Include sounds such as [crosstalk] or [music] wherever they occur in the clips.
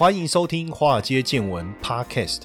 欢迎收听《华尔街见闻》Podcast。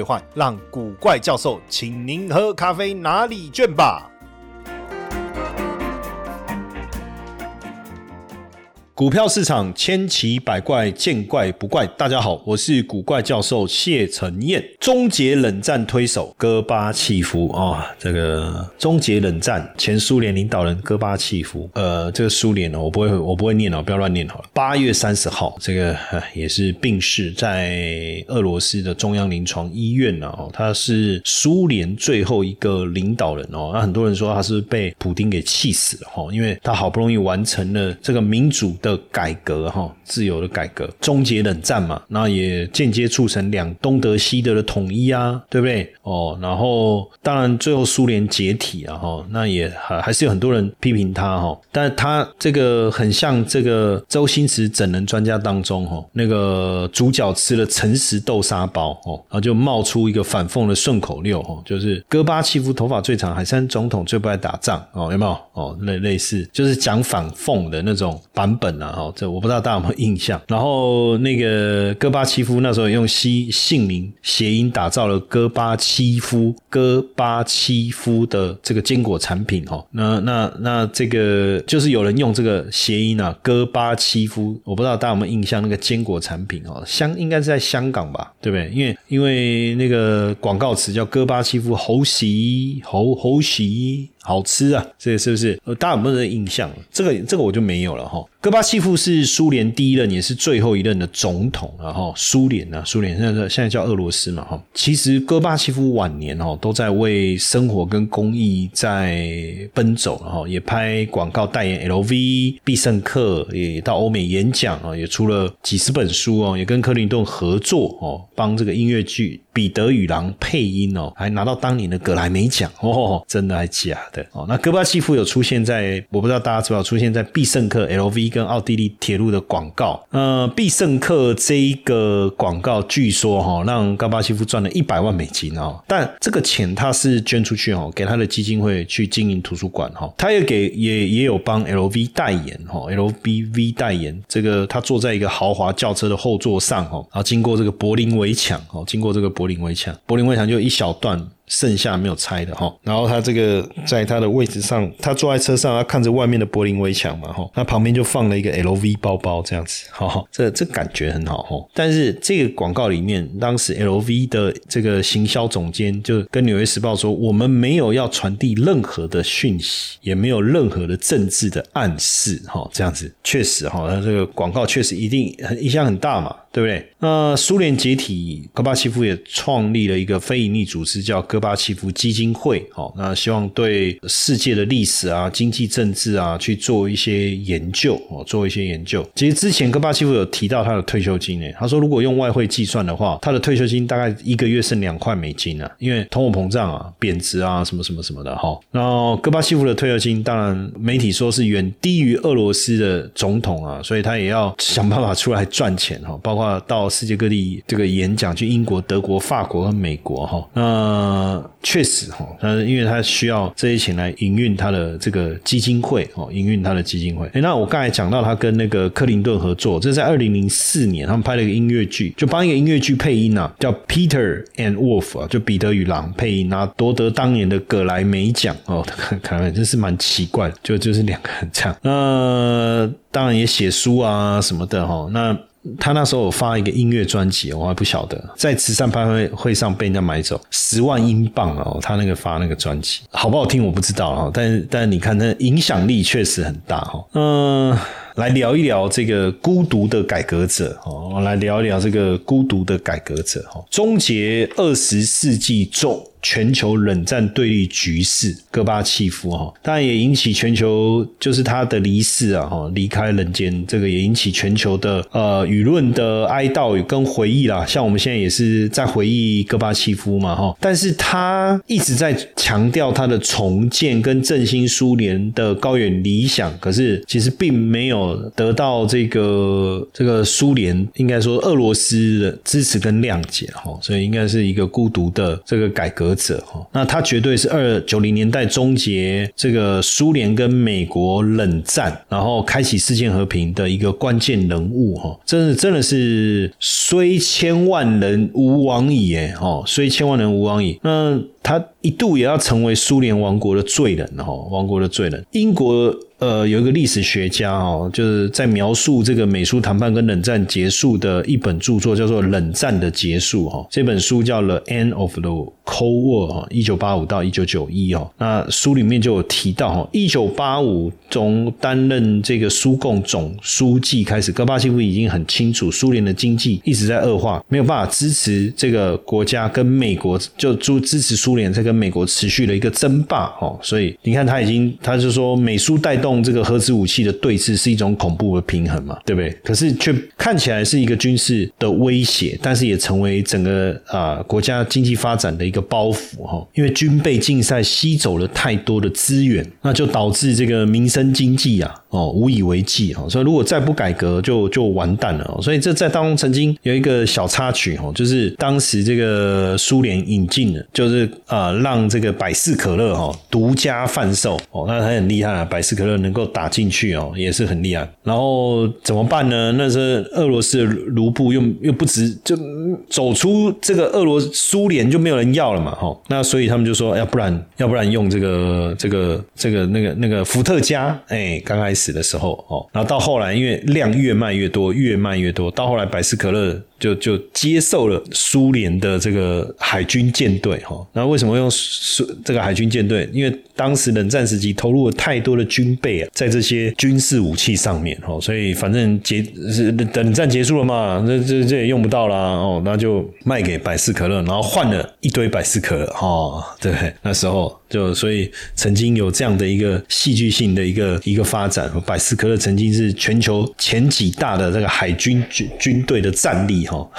让古怪教授请您喝咖啡拿礼券吧。股票市场千奇百怪，见怪不怪。大家好，我是古怪教授谢承彦。终结冷战推手戈巴契夫啊，这个终结冷战前苏联领导人戈巴契夫，呃，这个苏联呢，我不会，我不会念哦，不要乱念好了。八月三十号，这个也是病逝在俄罗斯的中央临床医院呢。哦，他是苏联最后一个领导人哦。那很多人说他是被普丁给气死了哈，因为他好不容易完成了这个民主的。改革哈，自由的改革，终结冷战嘛，那也间接促成两东德西德的统一啊，对不对？哦，然后当然最后苏联解体啊，哈，那也还还是有很多人批评他哈，但他这个很像这个周星驰整人专家当中哈，那个主角吃了诚实豆沙包哦，然后就冒出一个反讽的顺口溜哈，就是戈巴契夫头发最长，海山总统最不爱打仗哦，有没有？哦，类类似就是讲反讽的那种版本。啊，哈，这我不知道大家有没有印象。然后那个戈巴契夫那时候用西姓名谐音打造了戈巴契夫戈巴契夫的这个坚果产品，哈。那那那这个就是有人用这个谐音啊，戈巴契夫，我不知道大家有没有印象那个坚果产品哦，香应该是在香港吧，对不对？因为因为那个广告词叫戈巴契夫猴喜猴猴喜。好吃啊，这个是不是？大家有没有印象？这个这个我就没有了哈。戈巴契夫是苏联第一任也是最后一任的总统，然后苏联呢，苏联现在现在叫俄罗斯嘛哈。其实戈巴契夫晚年哦都在为生活跟公益在奔走，然后也拍广告代言 LV、必胜客，也到欧美演讲啊，也出了几十本书哦，也跟克林顿合作哦，帮这个音乐剧《彼得与狼》配音哦，还拿到当年的格莱美奖哦，真的还假？的哦，那戈巴契夫有出现在，我不知道大家知不知道出现在必胜客 LV 跟奥地利铁路的广告。呃，必胜客这一个广告，据说哈让戈巴契夫赚了一百万美金哦，但这个钱他是捐出去哦，给他的基金会去经营图书馆哈，他也给也也有帮 LV 代言哈，LVV 代言这个他坐在一个豪华轿车的后座上哈，然后经过这个柏林围墙哦，经过这个柏林围墙，柏林围墙就一小段。剩下没有拆的哈，然后他这个在他的位置上，他坐在车上，他看着外面的柏林围墙嘛哈，那旁边就放了一个 LV 包包这样子，哈，这这感觉很好哈。但是这个广告里面，当时 LV 的这个行销总监就跟纽约时报说，我们没有要传递任何的讯息，也没有任何的政治的暗示哈，这样子确实哈，他这个广告确实一定很影响很大嘛。对不对？那苏联解体，戈巴契夫也创立了一个非营利组织，叫戈巴契夫基金会。好，那希望对世界的历史啊、经济、政治啊去做一些研究，哦，做一些研究。其实之前戈巴契夫有提到他的退休金呢，他说如果用外汇计算的话，他的退休金大概一个月剩两块美金啊，因为通货膨胀啊、贬值啊什么什么什么的哈。然后戈巴契夫的退休金，当然媒体说是远低于俄罗斯的总统啊，所以他也要想办法出来赚钱哈，包括。到世界各地这个演讲，去英国、德国、法国和美国哈，那确实哈，他因为他需要这些钱来营运他的这个基金会哦，营运他的基金会。哎，那我刚才讲到他跟那个克林顿合作，这是在二零零四年，他们拍了一个音乐剧，就帮一个音乐剧配音啊，叫 Peter and Wolf 啊，就彼得与狼配音，拿夺得当年的葛莱美奖哦，看来真是蛮奇怪，就就是两个人这样。那当然也写书啊什么的哈，那。他那时候发一个音乐专辑，我还不晓得，在慈善拍卖会上被人家买走十万英镑哦。他那个发那个专辑好不好听我不知道啊，但但你看那影响力确实很大哈。嗯，来聊一聊这个孤独的改革者哦，来聊一聊这个孤独的改革者哈，终结二十世纪中。全球冷战对立局势，戈巴契夫哈，当然也引起全球就是他的离世啊哈，离开人间，这个也引起全球的呃舆论的哀悼跟回忆啦。像我们现在也是在回忆戈巴契夫嘛哈，但是他一直在强调他的重建跟振兴苏联的高远理想，可是其实并没有得到这个这个苏联应该说俄罗斯的支持跟谅解哈，所以应该是一个孤独的这个改革。者哈，那他绝对是二九零年代终结这个苏联跟美国冷战，然后开启世界和平的一个关键人物哈，真的真的是虽千万人吾往矣哎哦，虽千万人吾往矣。那他一度也要成为苏联王国的罪人哈，王国的罪人。英国。呃，有一个历史学家哦，就是在描述这个美苏谈判跟冷战结束的一本著作，叫做《冷战的结束》哈。这本书叫《The End of the Cold War》哈，一九八五到一九九一哦。那书里面就有提到哈，一九八五从担任这个苏共总书记开始，戈巴契夫已经很清楚，苏联的经济一直在恶化，没有办法支持这个国家跟美国就支支持苏联这个跟美国持续的一个争霸哦。所以你看，他已经他就说美苏带动。这个核子武器的对峙是一种恐怖的平衡嘛，对不对？可是却看起来是一个军事的威胁，但是也成为整个啊国家经济发展的一个包袱哈。因为军备竞赛吸走了太多的资源，那就导致这个民生经济啊哦无以为继哈。所以如果再不改革，就就完蛋了哦。所以这在当中曾经有一个小插曲哦，就是当时这个苏联引进的，就是啊让这个百事可乐哈独家贩售哦，那他很厉害啊，百事可乐。能够打进去哦，也是很厉害。然后怎么办呢？那是俄罗斯的卢布又又不值，就走出这个俄罗苏联就没有人要了嘛，哈。那所以他们就说，要不然要不然用这个这个这个那个那个伏特加，哎，刚开始死的时候哦，然后到后来因为量越卖越多，越卖越多，到后来百事可乐。就就接受了苏联的这个海军舰队哈，那为什么用苏这个海军舰队？因为当时冷战时期投入了太多的军备啊，在这些军事武器上面哈，所以反正结是冷战结束了嘛，这这这也用不到啦哦，那就卖给百事可乐，然后换了一堆百事可乐哈，对，那时候。就所以曾经有这样的一个戏剧性的一个一个发展，百事可乐曾经是全球前几大的这个海军军军队的战力哈。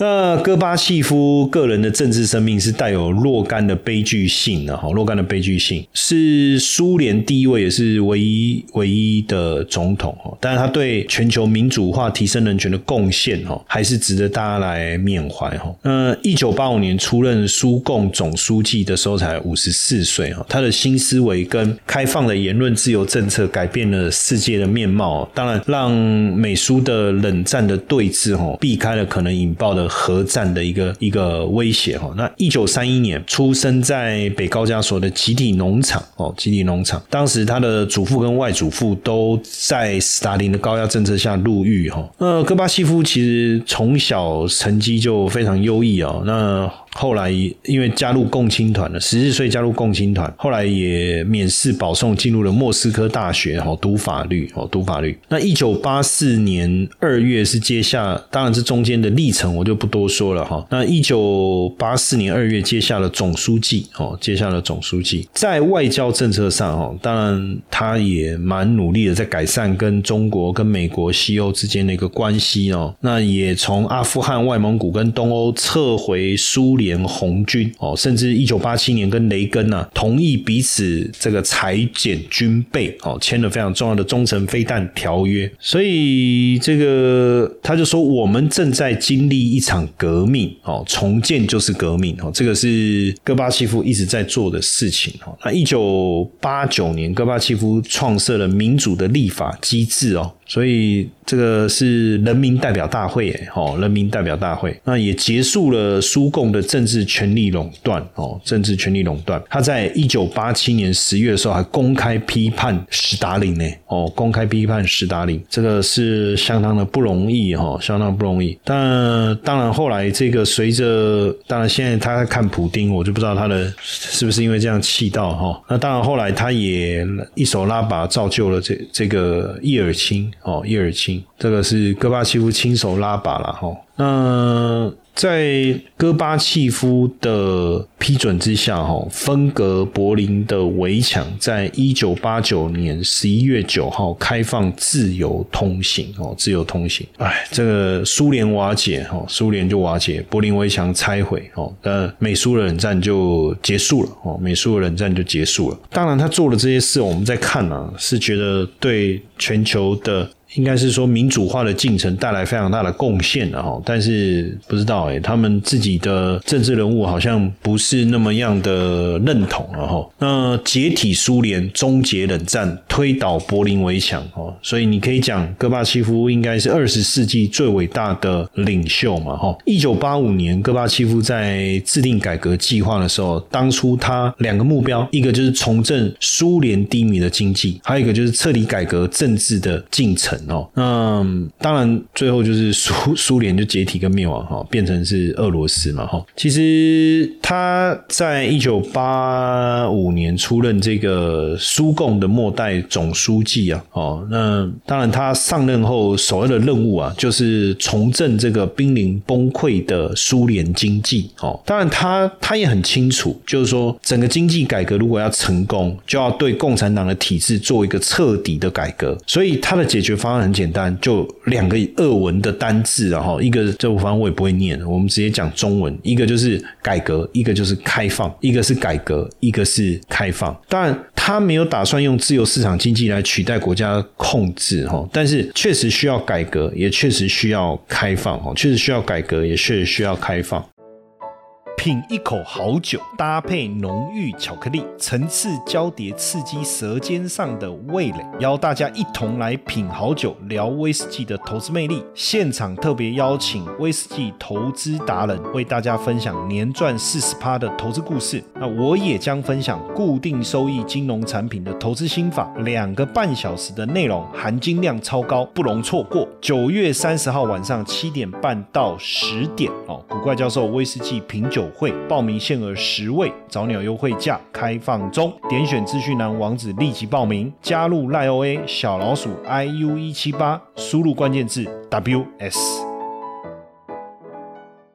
那戈巴契夫个人的政治生命是带有若干的悲剧性的哈，若干的悲剧性是苏联第一位也是唯一唯一的总统哈，但是他对全球民主化、提升人权的贡献哈，还是值得大家来缅怀哈。那一九八五年出任苏共总书记的时候才五十四岁哈，他的新思维跟开放的言论自由政策改变了世界的面貌，当然让美苏的冷战的对峙哈，避开了可能引爆的。核战的一个一个威胁哈，那一九三一年出生在北高加索的集体农场哦，集体农场，当时他的祖父跟外祖父都在斯大林的高压政策下入狱哈。那戈巴契夫其实从小成绩就非常优异哦，那。后来因为加入共青团了，十四岁加入共青团，后来也免试保送进入了莫斯科大学，哈，读法律，哦，读法律。那一九八四年二月是接下，当然这中间的历程我就不多说了，哈。那一九八四年二月接下了总书记，哦，接下了总书记，在外交政策上，哈，当然他也蛮努力的，在改善跟中国、跟美国、西欧之间的一个关系，哦，那也从阿富汗、外蒙古跟东欧撤回苏。联红军哦，甚至一九八七年跟雷根呐同意彼此这个裁减军备哦，签了非常重要的中程飞弹条约。所以这个他就说，我们正在经历一一场革命哦，重建就是革命哦，这个是戈巴契夫一直在做的事情哦。那一九八九年，戈巴契夫创设了民主的立法机制哦。所以这个是人民代表大会，哎，哦，人民代表大会，那也结束了苏共的政治权力垄断，哦，政治权力垄断。他在一九八七年十月的时候还公开批判斯大林呢，哦，公开批判斯大林，这个是相当的不容易，哈，相当不容易。但当然后来这个随着，当然现在他在看普丁，我就不知道他的是不是因为这样气到，哈。那当然后来他也一手拉把造就了这这个叶尔钦。哦，叶尔钦，这个是戈巴契夫亲手拉把了哈。那在戈巴契夫的批准之下，哈，分隔柏林的围墙，在一九八九年十一月九号开放自由通行，哦，自由通行。哎，这个苏联瓦解，哈，苏联就瓦解，柏林围墙拆毁，哦，那美苏冷战就结束了，哦，美苏冷战就结束了。当然，他做了这些事，我们在看啊，是觉得对全球的。应该是说民主化的进程带来非常大的贡献的哈，但是不知道哎，他们自己的政治人物好像不是那么样的认同了哈。那解体苏联、终结冷战、推倒柏林围墙哦，所以你可以讲戈巴契夫应该是二十世纪最伟大的领袖嘛哈。一九八五年，戈巴契夫在制定改革计划的时候，当初他两个目标，一个就是重振苏联低迷的经济，还有一个就是彻底改革政治的进程。哦，那当然，最后就是苏 [laughs] 苏联就解体跟灭亡哈，变成是俄罗斯嘛哈。其实他在一九八五年出任这个苏共的末代总书记啊，哦，那当然他上任后首要的任务啊，就是重振这个濒临崩溃的苏联经济哦。当然他他也很清楚，就是说整个经济改革如果要成功，就要对共产党的体制做一个彻底的改革，所以他的解决方。方案很简单，就两个俄文的单字，然后一个这部方我也不会念，我们直接讲中文。一个就是改革，一个就是开放，一个是改革，一个是开放。当然，他没有打算用自由市场经济来取代国家控制，哈，但是确实需要改革，也确实需要开放，哈，确实需要改革，也确实需要开放。品一口好酒，搭配浓郁巧克力，层次交叠，刺激舌尖上的味蕾。邀大家一同来品好酒，聊威士忌的投资魅力。现场特别邀请威士忌投资达人，为大家分享年赚四十趴的投资故事。那我也将分享固定收益金融产品的投资心法。两个半小时的内容，含金量超高，不容错过。九月三十号晚上七点半到十点哦，古怪教授威士忌品酒。会报名限额十位，早鸟优惠价开放中，点选资讯栏网址立即报名，加入赖 OA 小老鼠 iu 一七八，输入关键字 ws。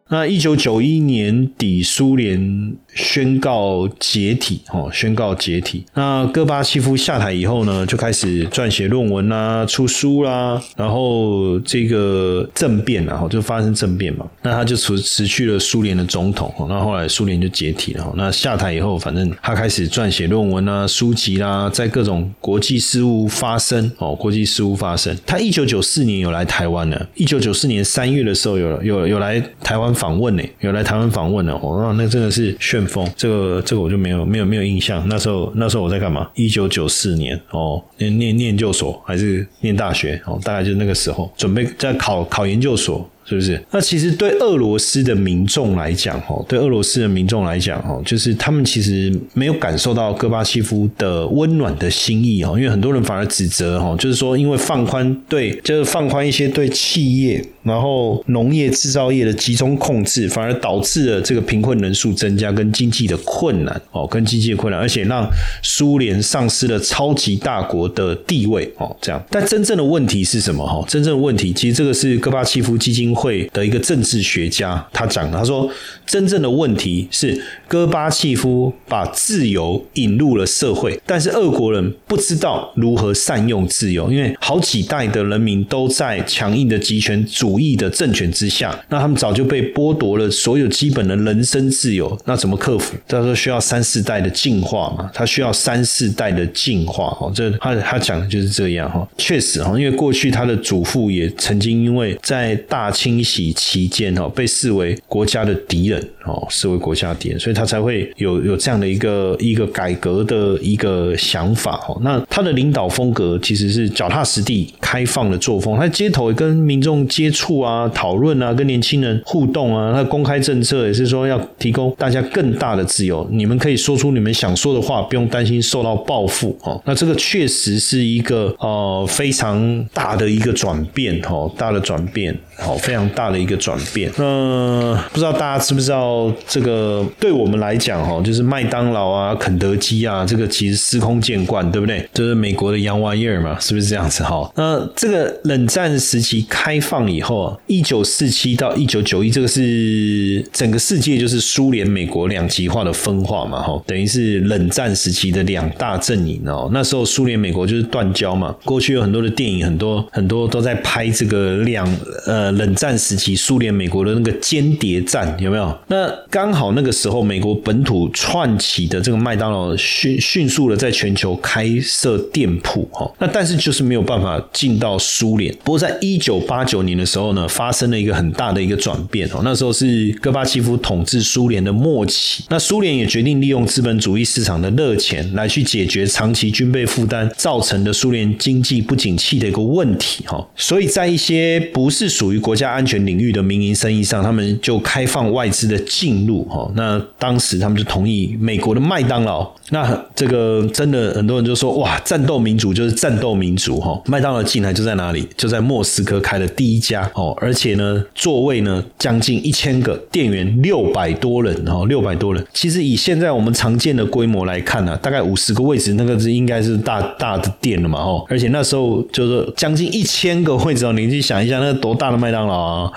那一九九一年底，苏联宣告解体，哦，宣告解体。那戈巴契夫下台以后呢，就开始撰写论文啦，出书啦，然后这个政变，然后就发生政变嘛。那他就辞辞去了苏联的总统，那后来苏联就解体了。那下台以后，反正他开始撰写论文啦、书籍啦，在各种国际事务发生，哦，国际事务发生。他一九九四年有来台湾呢，一九九四年三月的时候有有有来台湾。访问呢，有来台湾访问的哦，那真的是旋风。这个这个我就没有没有没有印象。那时候那时候我在干嘛？一九九四年哦，念念研究所还是念大学哦？大概就是那个时候，准备在考考研究所。是不是？那其实对俄罗斯的民众来讲，哈，对俄罗斯的民众来讲，哈，就是他们其实没有感受到戈巴契夫的温暖的心意，哈，因为很多人反而指责，哈，就是说因为放宽对，就是放宽一些对企业，然后农业制造业的集中控制，反而导致了这个贫困人数增加跟经济的困难，哦，跟经济的困难，而且让苏联丧失了超级大国的地位，哦，这样。但真正的问题是什么？哈，真正的问题，其实这个是戈巴契夫基金。会的一个政治学家，他讲，他说，真正的问题是戈巴契夫把自由引入了社会，但是俄国人不知道如何善用自由，因为好几代的人民都在强硬的集权主义的政权之下，那他们早就被剥夺了所有基本的人身自由，那怎么克服？他说需要三四代的进化嘛，他需要三四代的进化，哈，这他他讲的就是这样，哈，确实哈，因为过去他的祖父也曾经因为在大。清清洗期间哈，被视为国家的敌人哦，视为国家敌人，所以他才会有有这样的一个一个改革的一个想法哦。那他的领导风格其实是脚踏实地、开放的作风，他街头跟民众接触啊、讨论啊、跟年轻人互动啊。他公开政策也是说要提供大家更大的自由，你们可以说出你们想说的话，不用担心受到报复哦。那这个确实是一个呃非常大的一个转变哦，大的转变哦，非。常大的一个转变。那不知道大家知不知道，这个对我们来讲，哈，就是麦当劳啊、肯德基啊，这个其实司空见惯，对不对？就是美国的洋玩意儿嘛，是不是这样子？哈，那这个冷战时期开放以后啊，一九四七到一九九一，这个是整个世界就是苏联、美国两极化的分化嘛，哈，等于是冷战时期的两大阵营哦。那时候苏联、美国就是断交嘛，过去有很多的电影，很多很多都在拍这个两呃冷战战时期苏联、美国的那个间谍战，有没有？那刚好那个时候，美国本土串起的这个麦当劳迅迅速的在全球开设店铺，哈，那但是就是没有办法进到苏联。不过在一九八九年的时候呢，发生了一个很大的一个转变哦，那时候是戈巴契夫统治苏联的末期，那苏联也决定利用资本主义市场的热钱来去解决长期军备负担造成的苏联经济不景气的一个问题，哈，所以在一些不是属于国家安全领域的民营生意上，他们就开放外资的进入，哈，那当时他们就同意美国的麦当劳。那这个真的很多人就说哇，战斗民族就是战斗民族哈！麦当劳进来就在哪里？就在莫斯科开了第一家哦，而且呢，座位呢将近一千个，店员六百多人哈，六百多人。其实以现在我们常见的规模来看呢，大概五十个位置，那个是应该是大大的店了嘛哈。而且那时候就是将近一千个位置哦，你去想一下，那多大的麦当劳！啊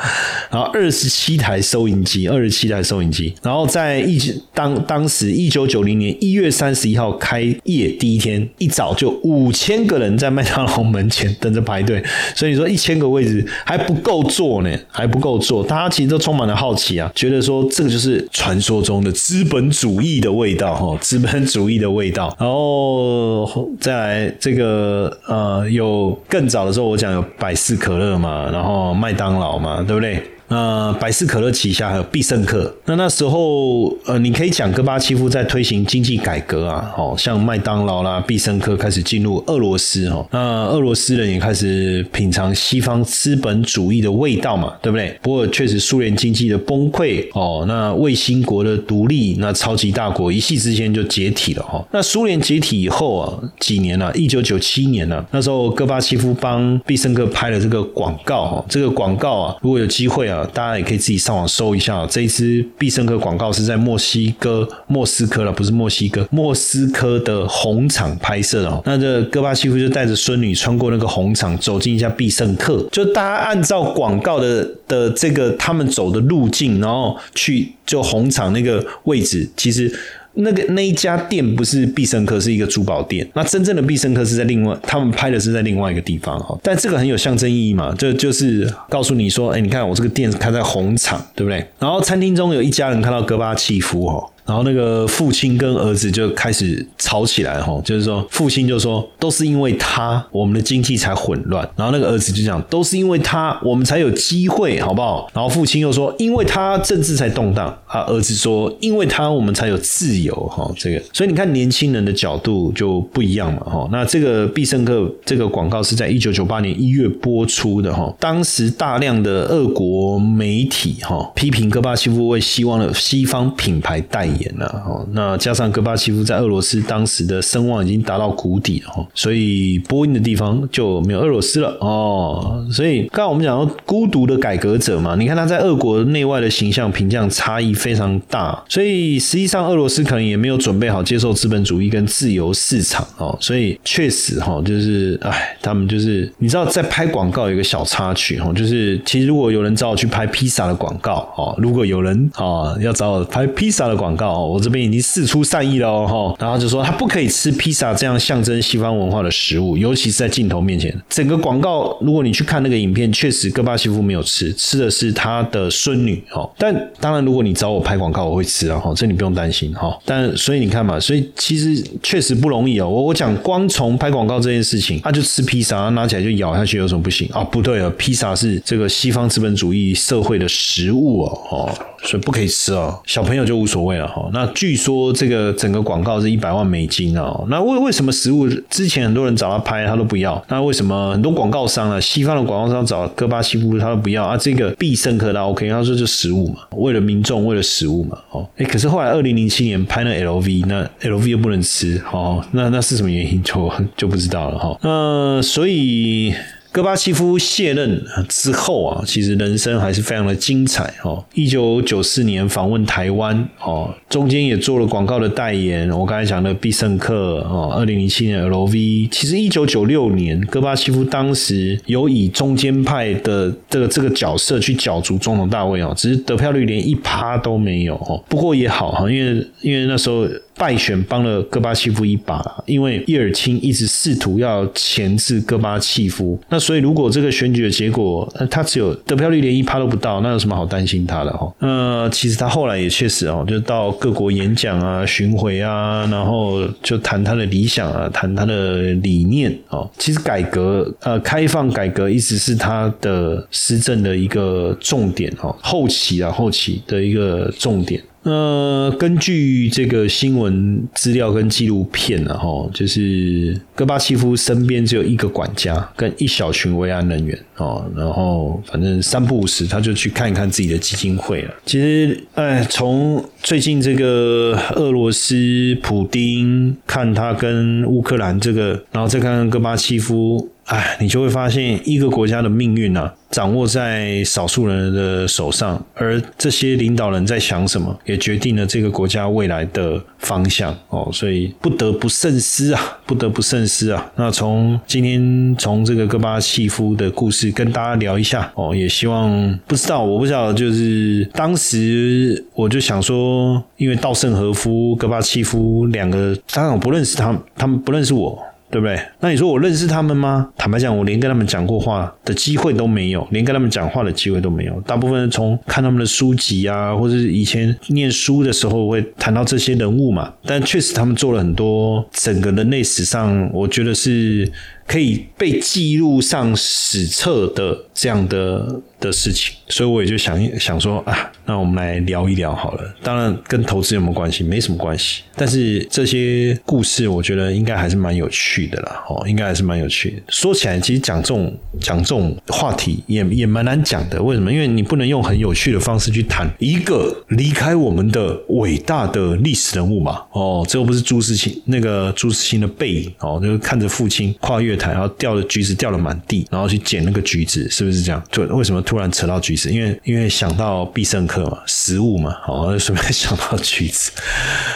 然后二十七台收银机，二十七台收银机，然后在一当当时一九九零年一月。三十一号开业第一天一早就五千个人在麦当劳门前等着排队，所以你说一千个位置还不够坐呢，还不够坐，大家其实都充满了好奇啊，觉得说这个就是传说中的资本主义的味道哈，资本主义的味道。然后再来这个呃，有更早的时候我讲有百事可乐嘛，然后麦当劳嘛，对不对？那百事可乐旗下还有必胜客。那那时候，呃，你可以讲戈巴契夫在推行经济改革啊，哦，像麦当劳啦、必胜客开始进入俄罗斯哈。那俄罗斯人也开始品尝西方资本主义的味道嘛，对不对？不过确实，苏联经济的崩溃哦，那卫星国的独立，那超级大国一夕之间就解体了哈。那苏联解体以后啊，几年了，一九九七年了，那时候戈巴契夫帮必胜客拍了这个广告哈，这个广告啊，如果有机会啊。大家也可以自己上网搜一下，这一支必胜客广告是在墨西哥莫斯科了，不是墨西哥，莫斯科的红场拍摄的。那这戈巴契夫就带着孙女穿过那个红场，走进一下必胜客，就大家按照广告的的这个他们走的路径，然后去就红场那个位置，其实。那个那一家店不是必胜客，是一个珠宝店。那真正的必胜客是在另外，他们拍的是在另外一个地方哈。但这个很有象征意义嘛，就就是告诉你说，哎，你看我这个店开在红场，对不对？然后餐厅中有一家人看到戈巴契夫哈。然后那个父亲跟儿子就开始吵起来哈，就是说父亲就说都是因为他，我们的经济才混乱。然后那个儿子就讲都是因为他，我们才有机会，好不好？然后父亲又说因为他政治才动荡啊，儿子说因为他我们才有自由哈。这个所以你看年轻人的角度就不一样嘛哈。那这个必胜客这个广告是在一九九八年一月播出的哈，当时大量的俄国媒体哈批评戈巴契夫为希望的西方品牌代言。演了哦，那加上戈巴契夫在俄罗斯当时的声望已经达到谷底了，所以播音的地方就没有俄罗斯了哦。所以刚刚我们讲到孤独的改革者嘛，你看他在俄国内外的形象评价差异非常大，所以实际上俄罗斯可能也没有准备好接受资本主义跟自由市场哦。所以确实哈，就是哎，他们就是你知道在拍广告有一个小插曲哈，就是其实如果有人找我去拍披萨的广告哦，如果有人啊要找我拍披萨的广告。哦，我这边已经示出善意了哦，哈，然后就说他不可以吃披萨这样象征西方文化的食物，尤其是在镜头面前。整个广告，如果你去看那个影片，确实戈巴西夫没有吃，吃的是他的孙女，哈。但当然，如果你找我拍广告，我会吃啊，哈，这你不用担心，哈。但所以你看嘛，所以其实确实不容易哦。我我讲光从拍广告这件事情，他就吃披萨，拿起来就咬下去，有什么不行啊？不对啊，披萨是这个西方资本主义社会的食物哦，哦。所以不可以吃哦，小朋友就无所谓了哈。那据说这个整个广告是一百万美金哦。那为为什么食物之前很多人找他拍他都不要？那为什么很多广告商啊，西方的广告商找戈巴西夫他都不要啊？这个必胜客他 OK，他说就食物嘛，为了民众，为了食物嘛。哦，哎，可是后来二零零七年拍那 LV，那 LV 又不能吃，哦，那那是什么原因就就不知道了哈。那所以。戈巴契夫卸任之后啊，其实人生还是非常的精彩哦。一九九四年访问台湾哦，中间也做了广告的代言。我刚才讲的必胜客哦，二零零七年 LV。其实一九九六年，戈巴契夫当时有以中间派的这个这个角色去角逐总统大位哦，只是得票率连一趴都没有哦。不过也好哈，因为因为那时候。败选帮了戈巴契夫一把，因为叶尔钦一直试图要钳制戈巴契夫。那所以如果这个选举的结果，他只有得票率连一趴都不到，那有什么好担心他的哈？呃，其实他后来也确实哦，就到各国演讲啊、巡回啊，然后就谈他的理想啊，谈他的理念哦。其实改革呃，开放改革一直是他的施政的一个重点哦，后期啊，后期的一个重点。呃，根据这个新闻资料跟纪录片呢，哈，就是戈巴契夫身边只有一个管家跟一小群维安人员哦，然后反正三不五时他就去看一看自己的基金会了。其实，哎，从最近这个俄罗斯普丁看他跟乌克兰这个，然后再看看戈巴契夫。哎，你就会发现一个国家的命运啊，掌握在少数人的手上，而这些领导人在想什么，也决定了这个国家未来的方向哦。所以不得不慎思啊，不得不慎思啊。那从今天从这个戈巴契夫的故事跟大家聊一下哦，也希望不知道我不知道，就是当时我就想说，因为稻盛和夫、戈巴契夫两个，当然我不认识他们，他们不认识我。对不对？那你说我认识他们吗？坦白讲，我连跟他们讲过话的机会都没有，连跟他们讲话的机会都没有。大部分从看他们的书籍啊，或者以前念书的时候会谈到这些人物嘛。但确实，他们做了很多整个人类史上，我觉得是。可以被记录上史册的这样的的事情，所以我也就想想说啊，那我们来聊一聊好了。当然跟投资有没有关系？没什么关系。但是这些故事，我觉得应该还是蛮有趣的啦。哦，应该还是蛮有趣的。说起来，其实讲这种讲这种话题也也蛮难讲的。为什么？因为你不能用很有趣的方式去谈一个离开我们的伟大的历史人物嘛。哦，这又不是朱自清那个朱自清的背影哦，就是看着父亲跨越。然后掉的橘子掉了满地，然后去捡那个橘子，是不是这样？就为什么突然扯到橘子？因为因为想到必胜客嘛，食物嘛，好，就 [laughs] 顺便想到橘子。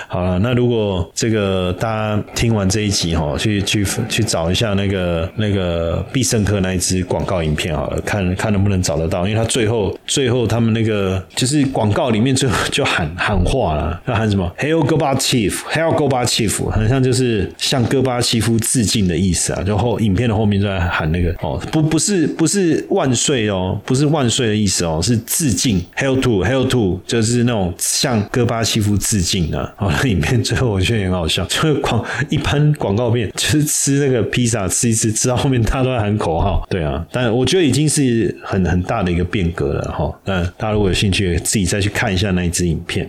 好了，那如果这个大家听完这一集哈，去去去找一下那个那个必胜客那一支广告影片好了，看看能不能找得到。因为他最后最后他们那个就是广告里面最后就喊喊话了，要喊什么？Hail g o b a Chief，Hail g o b a Chief，很像就是向戈巴契夫致敬的意思啊，就后。影片的后面就在喊那个哦，不不是不是万岁哦，不是万岁的意思哦，是致敬，Hail to，Hail to，就是那种向戈巴契夫致敬的。[laughs] 哦，那影片最后我觉得很好笑，就是广一般广告片，就是吃那个披萨吃一吃，吃到后面他都在喊口号。对啊，但我觉得已经是很很大的一个变革了哈。那大家如果有兴趣，自己再去看一下那一支影片。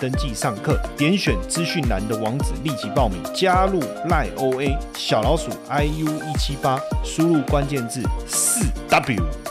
登记上课，点选资讯栏的网址立即报名，加入赖 OA 小老鼠 IU 一七八，输入关键字四 W。